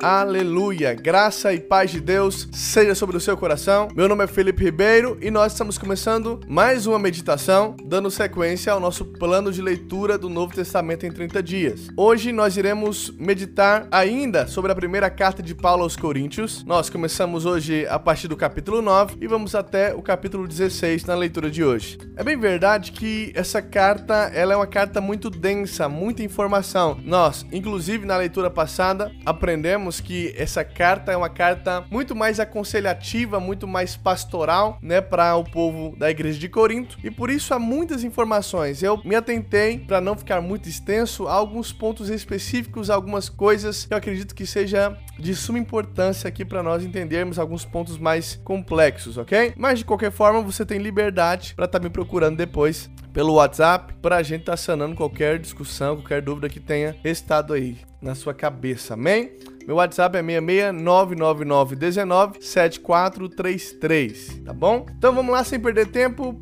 Aleluia! Graça e paz de Deus seja sobre o seu coração. Meu nome é Felipe Ribeiro e nós estamos começando mais uma meditação, dando sequência ao nosso plano de leitura do Novo Testamento em 30 dias. Hoje nós iremos meditar ainda sobre a primeira carta de Paulo aos Coríntios. Nós começamos hoje a partir do capítulo 9 e vamos até o capítulo 16 na leitura de hoje. É bem verdade que essa carta, ela é uma carta muito densa, muita informação. Nós, inclusive na leitura passada, aprendemos que essa carta é uma carta muito mais aconselhativa, muito mais pastoral, né, para o povo da igreja de Corinto, e por isso há muitas informações. Eu me atentei para não ficar muito extenso a alguns pontos específicos, algumas coisas que eu acredito que seja de suma importância aqui para nós entendermos alguns pontos mais complexos, ok? Mas de qualquer forma, você tem liberdade para estar tá me procurando depois pelo WhatsApp para a gente estar tá sanando qualquer discussão, qualquer dúvida que tenha estado aí na sua cabeça, amém? Meu WhatsApp é 66999197433, tá bom? Então vamos lá sem perder tempo. 1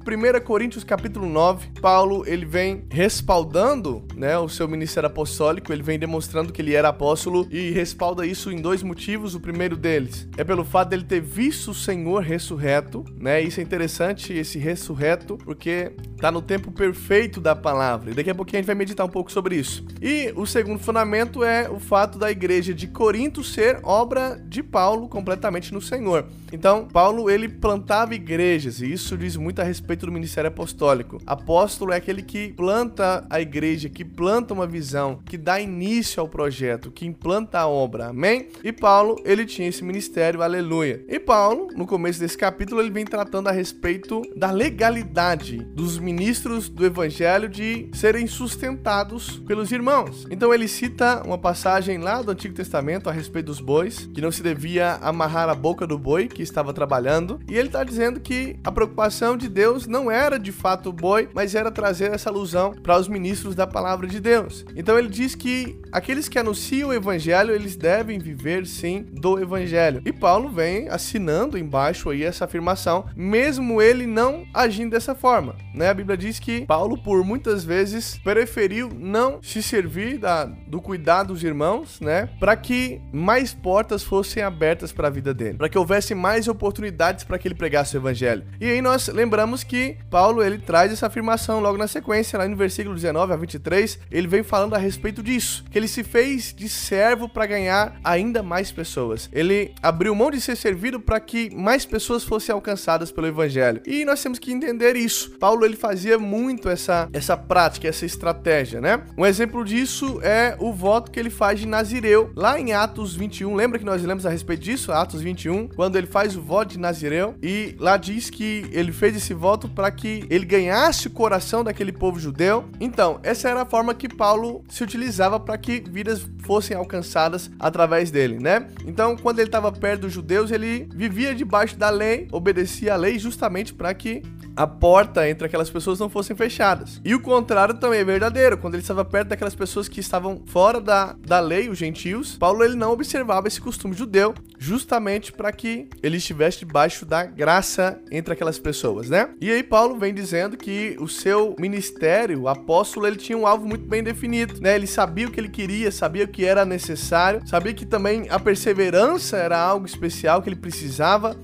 Coríntios capítulo 9. Paulo, ele vem respaldando, né, o seu ministério apostólico, ele vem demonstrando que ele era apóstolo e respalda isso em dois motivos. O primeiro deles é pelo fato dele ter visto o Senhor ressurreto, né? Isso é interessante esse ressurreto, porque tá no tempo perfeito da palavra. E daqui a pouquinho a gente vai meditar um pouco sobre isso. E o segundo fundamento é o fato da igreja de Corinto Corinto ser obra de Paulo completamente no Senhor. Então, Paulo ele plantava igrejas e isso diz muito a respeito do ministério apostólico. Apóstolo é aquele que planta a igreja, que planta uma visão, que dá início ao projeto, que implanta a obra. Amém? E Paulo, ele tinha esse ministério, aleluia. E Paulo, no começo desse capítulo, ele vem tratando a respeito da legalidade dos ministros do evangelho de serem sustentados pelos irmãos. Então ele cita uma passagem lá do Antigo Testamento a respeito dos bois, que não se devia amarrar a boca do boi que estava trabalhando, e ele está dizendo que a preocupação de Deus não era de fato o boi, mas era trazer essa alusão para os ministros da palavra de Deus. Então ele diz que aqueles que anunciam o evangelho, eles devem viver sim do evangelho. E Paulo vem assinando embaixo aí essa afirmação, mesmo ele não agindo dessa forma, né? A Bíblia diz que Paulo por muitas vezes preferiu não se servir da, do cuidado dos irmãos, né, para que mais portas fossem abertas para a vida dele, para que houvesse mais oportunidades para que ele pregasse o evangelho. E aí nós lembramos que Paulo ele traz essa afirmação logo na sequência, lá no versículo 19 a 23, ele vem falando a respeito disso, que ele se fez de servo para ganhar ainda mais pessoas. Ele abriu mão de ser servido para que mais pessoas fossem alcançadas pelo evangelho. E nós temos que entender isso. Paulo ele fazia muito essa essa prática, essa estratégia, né? Um exemplo disso é o voto que ele faz de Nazireu, lá em Atos Atos 21. Lembra que nós lemos a respeito disso? Atos 21, quando ele faz o voto de Nazireu e lá diz que ele fez esse voto para que ele ganhasse o coração daquele povo judeu. Então, essa era a forma que Paulo se utilizava para que vidas fossem alcançadas através dele, né? Então, quando ele estava perto dos judeus, ele vivia debaixo da lei, obedecia à lei justamente para que a porta entre aquelas pessoas não fossem fechadas. E o contrário também é verdadeiro. Quando ele estava perto daquelas pessoas que estavam fora da, da lei, os gentios, Paulo ele não observava esse costume judeu, justamente para que ele estivesse debaixo da graça entre aquelas pessoas, né? E aí Paulo vem dizendo que o seu ministério, o apóstolo, ele tinha um alvo muito bem definido, né? Ele sabia o que ele queria, sabia o que era necessário, sabia que também a perseverança era algo especial que ele precisava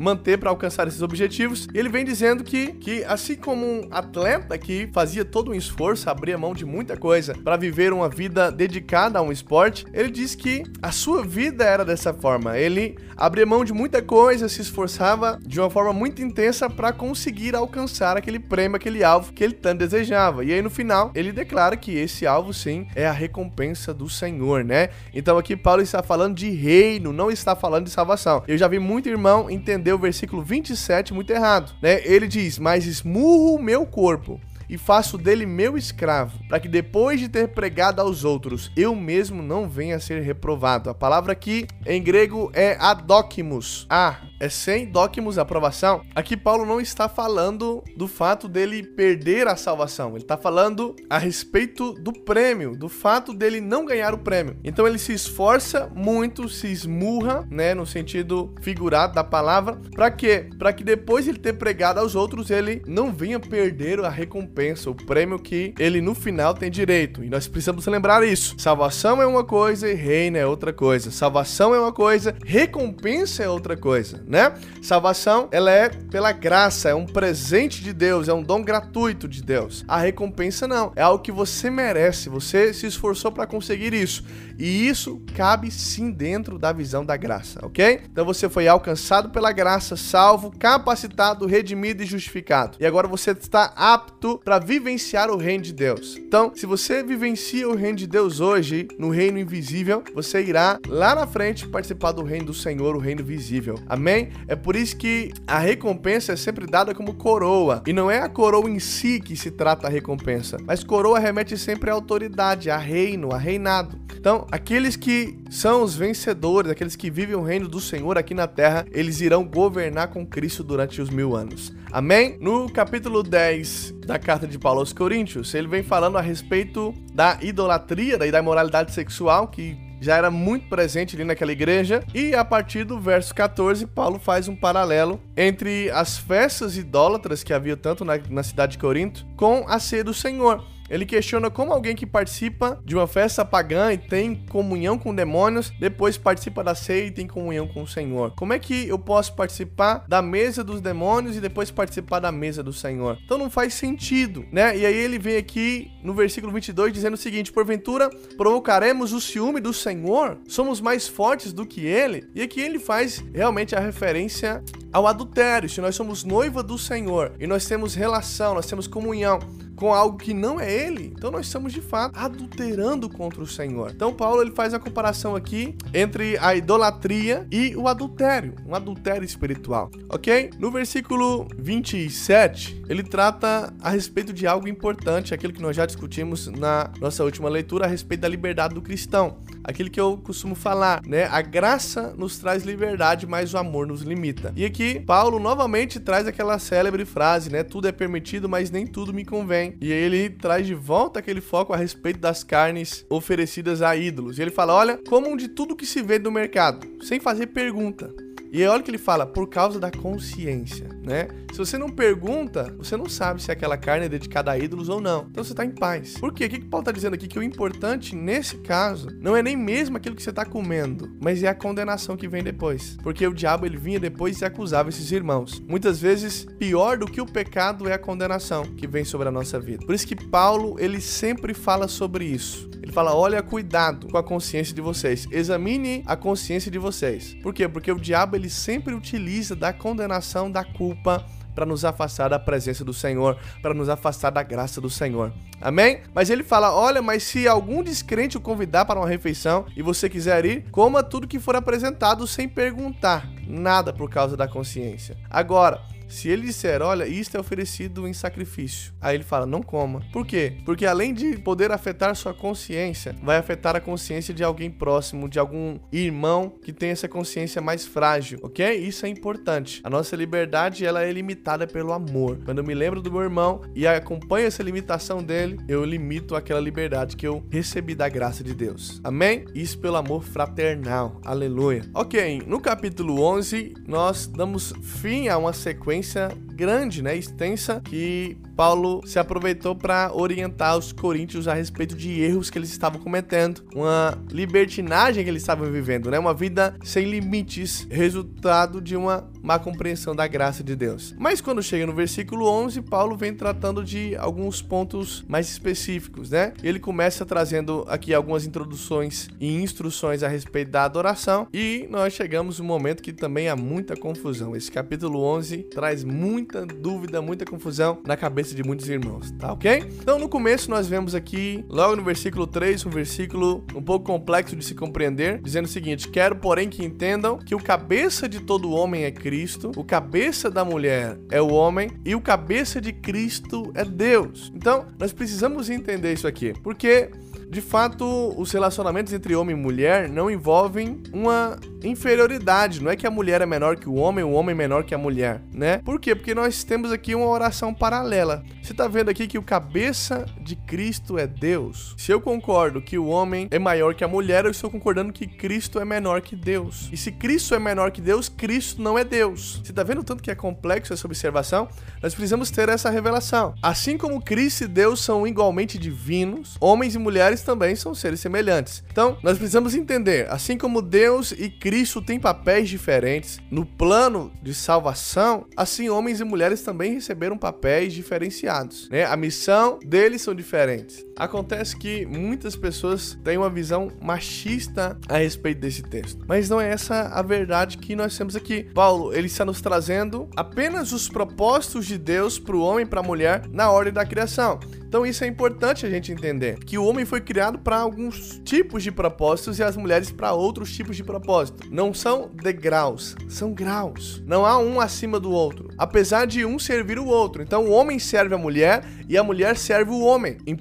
manter para alcançar esses objetivos. E ele vem dizendo que, que, assim como um atleta que fazia todo um esforço, abria mão de muita coisa para viver uma vida dedicada a um esporte, ele diz que a sua vida era dessa forma. Ele abria mão de muita coisa, se esforçava de uma forma muito intensa para conseguir alcançar aquele prêmio, aquele alvo que ele tanto desejava. E aí no final, ele declara que esse alvo sim é a recompensa do Senhor, né? Então aqui Paulo está falando de reino, não está falando de salvação. Eu já vi muito irmão entender entendeu o versículo 27 muito errado, né? Ele diz: "Mas esmurro o meu corpo e faço dele meu escravo, para que depois de ter pregado aos outros, eu mesmo não venha a ser reprovado." A palavra aqui em grego é adokimos. A é sem docmos aprovação. Aqui Paulo não está falando do fato dele perder a salvação. Ele está falando a respeito do prêmio, do fato dele não ganhar o prêmio. Então ele se esforça muito, se esmurra, né, no sentido figurado da palavra, para quê? Para que depois ele ter pregado aos outros, ele não venha perder a recompensa, o prêmio que ele no final tem direito. E nós precisamos lembrar isso. Salvação é uma coisa e reino é outra coisa. Salvação é uma coisa, recompensa é outra coisa, né? Salvação, ela é pela graça, é um presente de Deus, é um dom gratuito de Deus. A recompensa não, é algo que você merece, você se esforçou para conseguir isso. E isso cabe sim dentro da visão da graça, ok? Então você foi alcançado pela graça, salvo, capacitado, redimido e justificado. E agora você está apto para vivenciar o reino de Deus. Então, se você vivencia o reino de Deus hoje, no reino invisível, você irá lá na frente participar do reino do Senhor, o reino visível. Amém? É por isso que a recompensa é sempre dada como coroa. E não é a coroa em si que se trata a recompensa, mas coroa remete sempre à autoridade, a reino, a reinado. Então, aqueles que são os vencedores, aqueles que vivem o reino do Senhor aqui na terra, eles irão governar com Cristo durante os mil anos. Amém? No capítulo 10 da carta de Paulo aos Coríntios, ele vem falando a respeito da idolatria da imoralidade sexual que já era muito presente ali naquela igreja. E a partir do verso 14, Paulo faz um paralelo entre as festas idólatras que havia tanto na, na cidade de Corinto com a ceia do Senhor. Ele questiona como alguém que participa de uma festa pagã e tem comunhão com demônios, depois participa da ceia e tem comunhão com o Senhor. Como é que eu posso participar da mesa dos demônios e depois participar da mesa do Senhor? Então não faz sentido, né? E aí ele vem aqui no versículo 22 dizendo o seguinte: Porventura provocaremos o ciúme do Senhor? Somos mais fortes do que ele? E aqui ele faz realmente a referência ao adultério. Se nós somos noiva do Senhor e nós temos relação, nós temos comunhão com algo que não é ele, então nós estamos de fato adulterando contra o Senhor. Então Paulo ele faz a comparação aqui entre a idolatria e o adultério, um adultério espiritual, ok? No versículo 27, ele trata a respeito de algo importante, aquilo que nós já discutimos na nossa última leitura a respeito da liberdade do cristão aquilo que eu costumo falar, né? A graça nos traz liberdade, mas o amor nos limita. E aqui, Paulo novamente traz aquela célebre frase, né? Tudo é permitido, mas nem tudo me convém. E ele traz de volta aquele foco a respeito das carnes oferecidas a ídolos. E ele fala: olha, comam de tudo que se vê no mercado, sem fazer pergunta. E olha o que ele fala, por causa da consciência, né? Se você não pergunta, você não sabe se aquela carne é dedicada a ídolos ou não. Então você está em paz. Por quê? O que, que Paulo está dizendo aqui? Que o importante nesse caso não é nem mesmo aquilo que você está comendo, mas é a condenação que vem depois. Porque o diabo ele vinha depois e acusava esses irmãos. Muitas vezes, pior do que o pecado é a condenação que vem sobre a nossa vida. Por isso que Paulo ele sempre fala sobre isso. Ele fala: olha, cuidado com a consciência de vocês. Examine a consciência de vocês. Por quê? Porque o diabo ele sempre utiliza da condenação, da culpa para nos afastar da presença do Senhor, para nos afastar da graça do Senhor. Amém? Mas ele fala: olha, mas se algum descrente o convidar para uma refeição e você quiser ir, coma tudo que for apresentado sem perguntar nada por causa da consciência. Agora, se ele disser, olha, isto é oferecido em sacrifício, aí ele fala, não coma. Por quê? Porque além de poder afetar sua consciência, vai afetar a consciência de alguém próximo, de algum irmão que tem essa consciência mais frágil, ok? Isso é importante. A nossa liberdade, ela é limitada pelo amor. Quando eu me lembro do meu irmão e acompanho essa limitação dele, eu limito aquela liberdade que eu recebi da graça de Deus. Amém? Isso pelo amor fraternal. Aleluia. Ok, no capítulo 11, nós damos fim a uma sequência sequência grande, né, extensa, que Paulo se aproveitou para orientar os coríntios a respeito de erros que eles estavam cometendo, uma libertinagem que eles estavam vivendo, né, uma vida sem limites, resultado de uma má compreensão da graça de Deus. Mas quando chega no versículo 11, Paulo vem tratando de alguns pontos mais específicos, né? Ele começa trazendo aqui algumas introduções e instruções a respeito da adoração, e nós chegamos no momento que também há muita confusão. Esse capítulo 11 traz muita dúvida, muita confusão na cabeça de muitos irmãos, tá ok? Então, no começo, nós vemos aqui, logo no versículo 3, um versículo um pouco complexo de se compreender, dizendo o seguinte: Quero, porém, que entendam que o cabeça de todo homem é Cristo, o cabeça da mulher é o homem e o cabeça de Cristo é Deus. Então, nós precisamos entender isso aqui, porque de fato, os relacionamentos entre homem e mulher não envolvem uma inferioridade. Não é que a mulher é menor que o homem, o homem é menor que a mulher, né? Por quê? Porque nós temos aqui uma oração paralela. Você tá vendo aqui que o cabeça de Cristo é Deus. Se eu concordo que o homem é maior que a mulher, eu estou concordando que Cristo é menor que Deus. E se Cristo é menor que Deus, Cristo não é Deus. Você tá vendo tanto que é complexo essa observação? Nós precisamos ter essa revelação. Assim como Cristo e Deus são igualmente divinos, homens e mulheres também são seres semelhantes. Então, nós precisamos entender, assim como Deus e Cristo têm papéis diferentes no plano de salvação, assim homens e mulheres também receberam papéis diferenciados, né? A missão deles são diferentes. Acontece que muitas pessoas têm uma visão machista a respeito desse texto, mas não é essa a verdade que nós temos aqui. Paulo, ele está nos trazendo apenas os propósitos de Deus para o homem e para a mulher na ordem da criação. Então isso é importante a gente entender, que o homem foi criado para alguns tipos de propósitos e as mulheres para outros tipos de propósito. Não são degraus, são graus. Não há um acima do outro, apesar de um servir o outro. Então o homem serve a mulher e a mulher serve o homem em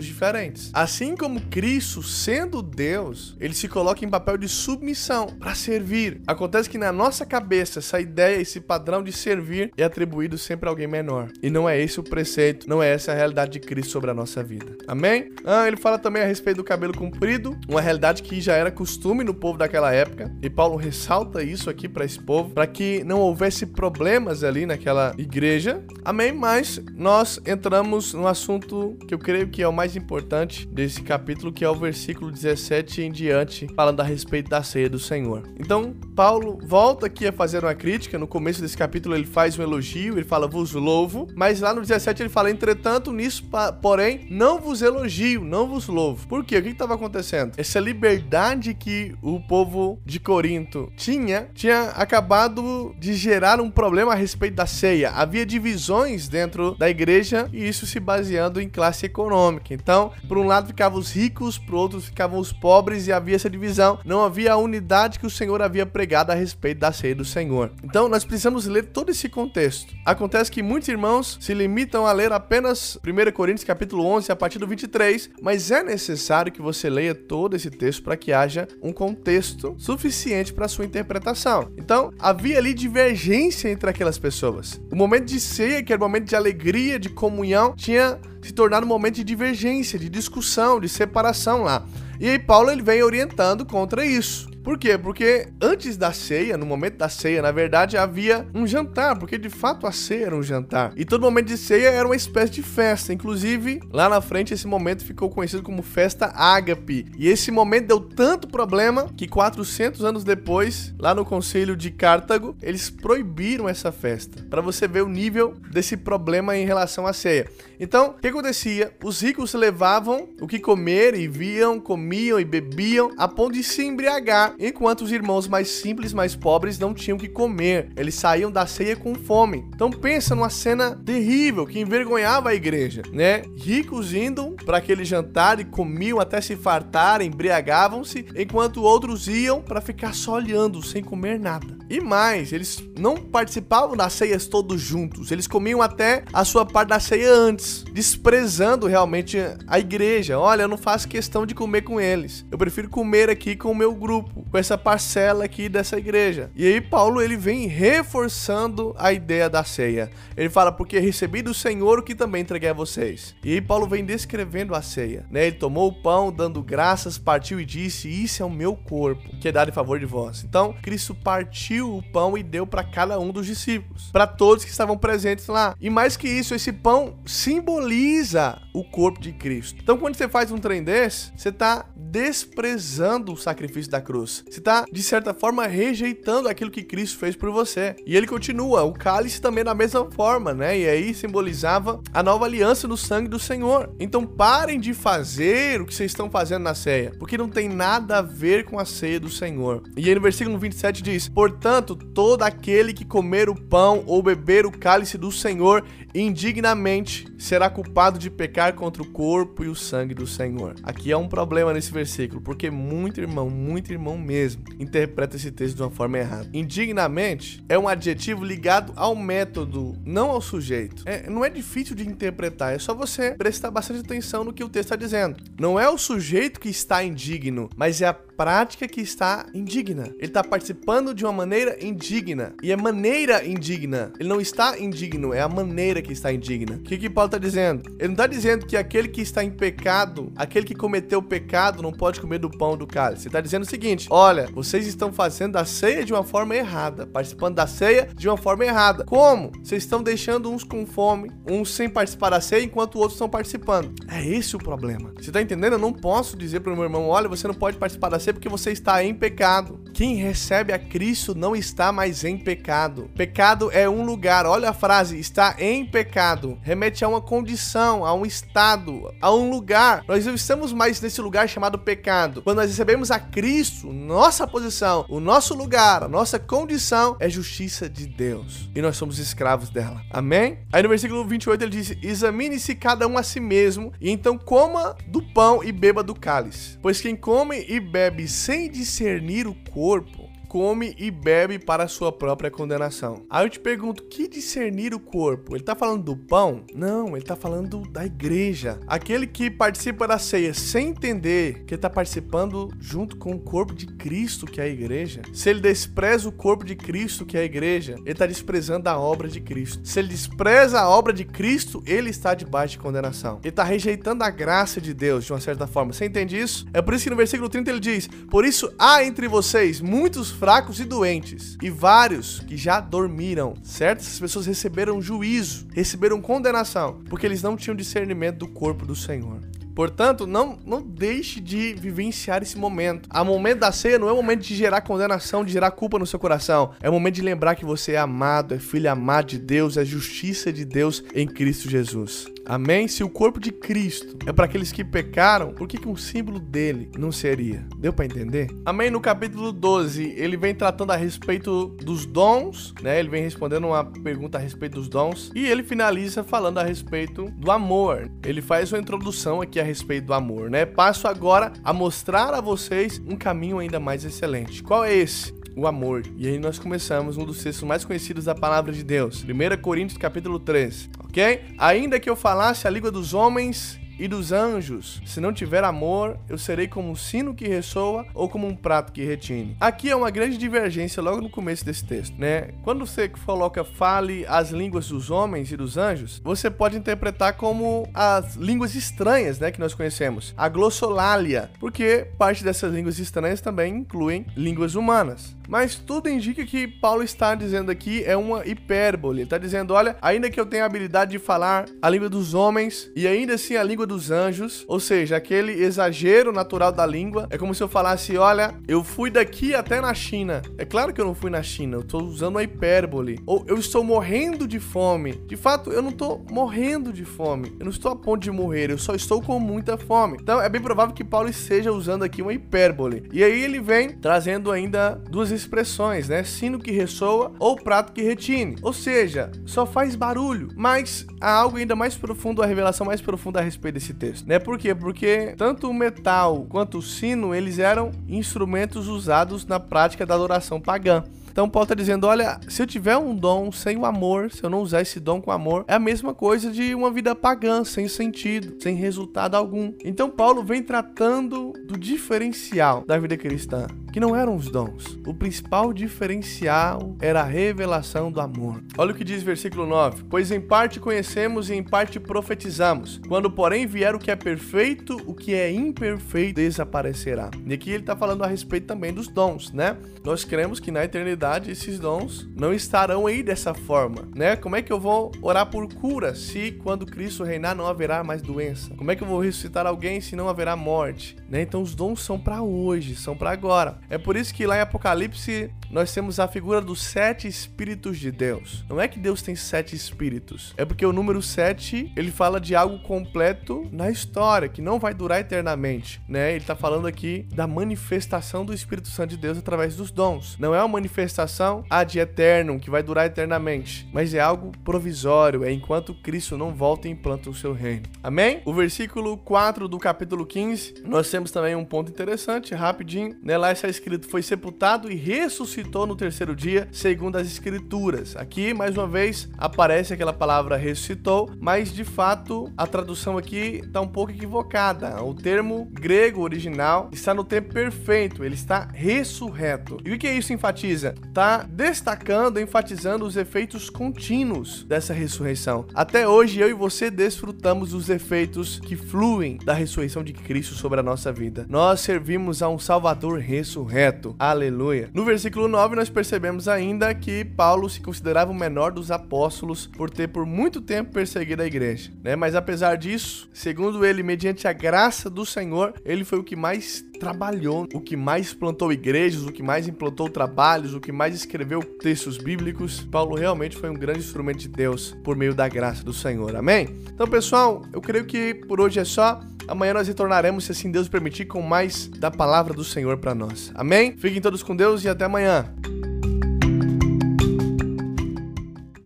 diferentes. Assim como Cristo, sendo Deus, ele se coloca em papel de submissão para servir. Acontece que na nossa cabeça essa ideia, esse padrão de servir é atribuído sempre a alguém menor. E não é esse o preceito, não é essa a realidade de Cristo sobre a nossa vida. Amém? Ah, ele fala também a respeito do cabelo comprido, uma realidade que já era costume no povo daquela época. E Paulo ressalta isso aqui para esse povo, para que não houvesse problemas ali naquela igreja. Amém? Mas nós entramos no assunto que eu creio que é o mais importante desse capítulo, que é o versículo 17 em diante, falando a respeito da ceia do Senhor. Então, Paulo volta aqui a fazer uma crítica. No começo desse capítulo ele faz um elogio, ele fala vos louvo, mas lá no 17 ele fala entretanto nisso porém, não vos elogio, não vos louvo. Por quê? O que estava acontecendo? Essa liberdade que o povo de Corinto tinha, tinha acabado de gerar um problema a respeito da ceia. Havia divisões dentro da igreja e isso se baseando em classe econômica. Então, por um lado ficavam os ricos, por outro ficavam os pobres e havia essa divisão. Não havia a unidade que o Senhor havia pregado a respeito da ceia do Senhor. Então, nós precisamos ler todo esse contexto. Acontece que muitos irmãos se limitam a ler apenas 1 Coríntios capítulo 11, a partir do 23, mas é necessário que você leia todo esse texto para que haja um contexto suficiente para sua interpretação. Então, havia ali divergência entre aquelas pessoas. O momento de ceia, que era o momento de alegria, de comunhão, tinha se tornado um momento de divergência, de discussão, de separação lá. E aí Paulo ele vem orientando contra isso. Por quê? Porque antes da ceia, no momento da ceia, na verdade, havia um jantar, porque de fato a ceia era um jantar. E todo momento de ceia era uma espécie de festa. Inclusive, lá na frente, esse momento ficou conhecido como festa ágape. E esse momento deu tanto problema que 400 anos depois, lá no concílio de Cartago, eles proibiram essa festa. Para você ver o nível desse problema em relação à ceia. Então, o que acontecia? Os ricos levavam o que comer e viam, comiam e bebiam a ponto de se embriagar enquanto os irmãos mais simples, mais pobres, não tinham que comer. Eles saíam da ceia com fome. Então pensa numa cena terrível que envergonhava a igreja, né? Ricos indo para aquele jantar e comiam até se fartar, embriagavam-se, enquanto outros iam para ficar só olhando, sem comer nada. E mais, eles não participavam das ceias todos juntos, eles comiam até a sua parte da ceia antes, desprezando realmente a igreja. Olha, eu não faço questão de comer com eles. Eu prefiro comer aqui com o meu grupo com essa parcela aqui dessa igreja. E aí Paulo ele vem reforçando a ideia da ceia. Ele fala porque recebi do Senhor o que também entreguei a vocês. E aí Paulo vem descrevendo a ceia, né? Ele tomou o pão, dando graças, partiu e disse: "Isso é o meu corpo, que é dado em favor de vós". Então, Cristo partiu o pão e deu para cada um dos discípulos, para todos que estavam presentes lá. E mais que isso, esse pão simboliza o corpo de Cristo. Então, quando você faz um trem desse, você está desprezando o sacrifício da cruz. Você está, de certa forma, rejeitando aquilo que Cristo fez por você. E ele continua, o cálice também da mesma forma, né? E aí simbolizava a nova aliança no sangue do Senhor. Então parem de fazer o que vocês estão fazendo na ceia, porque não tem nada a ver com a ceia do Senhor. E aí no versículo 27 diz: Portanto, todo aquele que comer o pão ou beber o cálice do Senhor indignamente será culpado de pecar contra o corpo e o sangue do Senhor. Aqui há um problema nesse versículo, porque muito irmão, muito irmão mesmo, interpreta esse texto de uma forma errada. Indignamente é um adjetivo ligado ao método, não ao sujeito. É, não é difícil de interpretar, é só você prestar bastante atenção atenção no que o texto está dizendo. Não é o sujeito que está indigno, mas é a prática que está indigna. Ele está participando de uma maneira indigna. E é maneira indigna. Ele não está indigno, é a maneira que está indigna. O que, que Paulo está dizendo? Ele não está dizendo que aquele que está em pecado, aquele que cometeu o pecado, não pode comer do pão do cálice. Ele está dizendo o seguinte: olha, vocês estão fazendo a ceia de uma forma errada, participando da ceia de uma forma errada. Como? Vocês estão deixando uns com fome, uns sem participar da ceia, enquanto outros estão participando. É esse o problema. Você está entendendo? Eu não posso dizer para o meu irmão: olha, você não pode participar da ceia porque você está em pecado. Quem recebe a Cristo não está mais em pecado. Pecado é um lugar, olha a frase, está em pecado. Remete a uma condição, a um estado, a um lugar. Nós não estamos mais nesse lugar chamado pecado. Quando nós recebemos a Cristo, nossa posição, o nosso lugar, a nossa condição é justiça de Deus. E nós somos escravos dela. Amém? Aí no versículo 28 ele diz: Examine-se cada um a si mesmo, e então coma do pão e beba do cálice. Pois quem come e bebe sem discernir o corpo, come e bebe para sua própria condenação. Aí eu te pergunto, que discernir o corpo? Ele tá falando do pão? Não, ele tá falando da igreja. Aquele que participa da ceia sem entender que está participando junto com o corpo de Cristo, que é a igreja. Se ele despreza o corpo de Cristo, que é a igreja, ele está desprezando a obra de Cristo. Se ele despreza a obra de Cristo, ele está debaixo de condenação. Ele está rejeitando a graça de Deus de uma certa forma. Você entende isso? É por isso que no versículo 30 ele diz: Por isso há entre vocês muitos fracos e doentes, e vários que já dormiram, certo? Essas pessoas receberam juízo, receberam condenação, porque eles não tinham discernimento do corpo do Senhor. Portanto, não, não deixe de vivenciar esse momento. O momento da ceia não é o momento de gerar condenação, de gerar culpa no seu coração. É o momento de lembrar que você é amado, é filho amado de Deus, é justiça de Deus em Cristo Jesus. Amém? Se o corpo de Cristo é para aqueles que pecaram, por que, que um símbolo dele não seria? Deu para entender? Amém? No capítulo 12, ele vem tratando a respeito dos dons, né? Ele vem respondendo uma pergunta a respeito dos dons e ele finaliza falando a respeito do amor. Ele faz uma introdução aqui a respeito do amor, né? Passo agora a mostrar a vocês um caminho ainda mais excelente. Qual é esse? O amor. E aí nós começamos um dos textos mais conhecidos da palavra de Deus, 1 Coríntios capítulo 3, ok? Ainda que eu falasse a língua dos homens e dos anjos. Se não tiver amor, eu serei como um sino que ressoa ou como um prato que retine. Aqui é uma grande divergência logo no começo desse texto, né? Quando você coloca fale as línguas dos homens e dos anjos, você pode interpretar como as línguas estranhas, né, que nós conhecemos, a glossolalia, porque parte dessas línguas estranhas também incluem línguas humanas. Mas tudo indica que Paulo está dizendo aqui é uma hipérbole. Ele está dizendo, olha, ainda que eu tenha a habilidade de falar a língua dos homens e ainda assim a língua dos anjos, ou seja, aquele exagero natural da língua, é como se eu falasse, olha, eu fui daqui até na China. É claro que eu não fui na China, eu estou usando uma hipérbole. Ou eu estou morrendo de fome. De fato, eu não estou morrendo de fome. Eu não estou a ponto de morrer, eu só estou com muita fome. Então é bem provável que Paulo esteja usando aqui uma hipérbole. E aí ele vem trazendo ainda duas expressões, né? Sino que ressoa ou prato que retine. Ou seja, só faz barulho. Mas há algo ainda mais profundo, a revelação mais profunda a respeito desse texto, né? Por quê? Porque tanto o metal quanto o sino, eles eram instrumentos usados na prática da adoração pagã. Então Paulo está dizendo: olha, se eu tiver um dom sem o amor, se eu não usar esse dom com amor, é a mesma coisa de uma vida pagã, sem sentido, sem resultado algum. Então Paulo vem tratando do diferencial da vida cristã, que não eram os dons. O principal diferencial era a revelação do amor. Olha o que diz versículo 9: Pois em parte conhecemos e em parte profetizamos. Quando, porém, vier o que é perfeito, o que é imperfeito desaparecerá. E aqui ele está falando a respeito também dos dons, né? Nós cremos que na eternidade esses dons não estarão aí dessa forma, né? Como é que eu vou orar por cura se quando Cristo reinar não haverá mais doença? Como é que eu vou ressuscitar alguém se não haverá morte? Né? Então os dons são para hoje, são para agora. É por isso que lá em Apocalipse nós temos a figura dos sete espíritos de Deus. Não é que Deus tem sete espíritos, é porque o número sete ele fala de algo completo na história que não vai durar eternamente, né? Ele está falando aqui da manifestação do Espírito Santo de Deus através dos dons. Não é uma manifestação ad eterno, que vai durar eternamente, mas é algo provisório, é enquanto Cristo não volta e implanta o seu reino. Amém? O versículo 4 do capítulo 15, nós temos também um ponto interessante, rapidinho, né? Lá está escrito: Foi sepultado e ressuscitou ressuscitou no terceiro dia, segundo as escrituras. Aqui, mais uma vez, aparece aquela palavra ressuscitou, mas de fato a tradução aqui está um pouco equivocada. O termo grego original está no tempo perfeito, ele está ressurreto. E o que isso enfatiza? Está destacando, enfatizando os efeitos contínuos dessa ressurreição. Até hoje eu e você desfrutamos dos efeitos que fluem da ressurreição de Cristo sobre a nossa vida. Nós servimos a um Salvador ressurreto. Aleluia. No versículo 9 nós percebemos ainda que Paulo se considerava o menor dos apóstolos por ter por muito tempo perseguido a igreja, né? Mas apesar disso, segundo ele, mediante a graça do Senhor, ele foi o que mais trabalhou, o que mais plantou igrejas, o que mais implantou trabalhos, o que mais escreveu textos bíblicos. Paulo realmente foi um grande instrumento de Deus por meio da graça do Senhor. Amém? Então, pessoal, eu creio que por hoje é só. Amanhã nós retornaremos, se assim Deus permitir, com mais da palavra do Senhor para nós. Amém? Fiquem todos com Deus e até amanhã.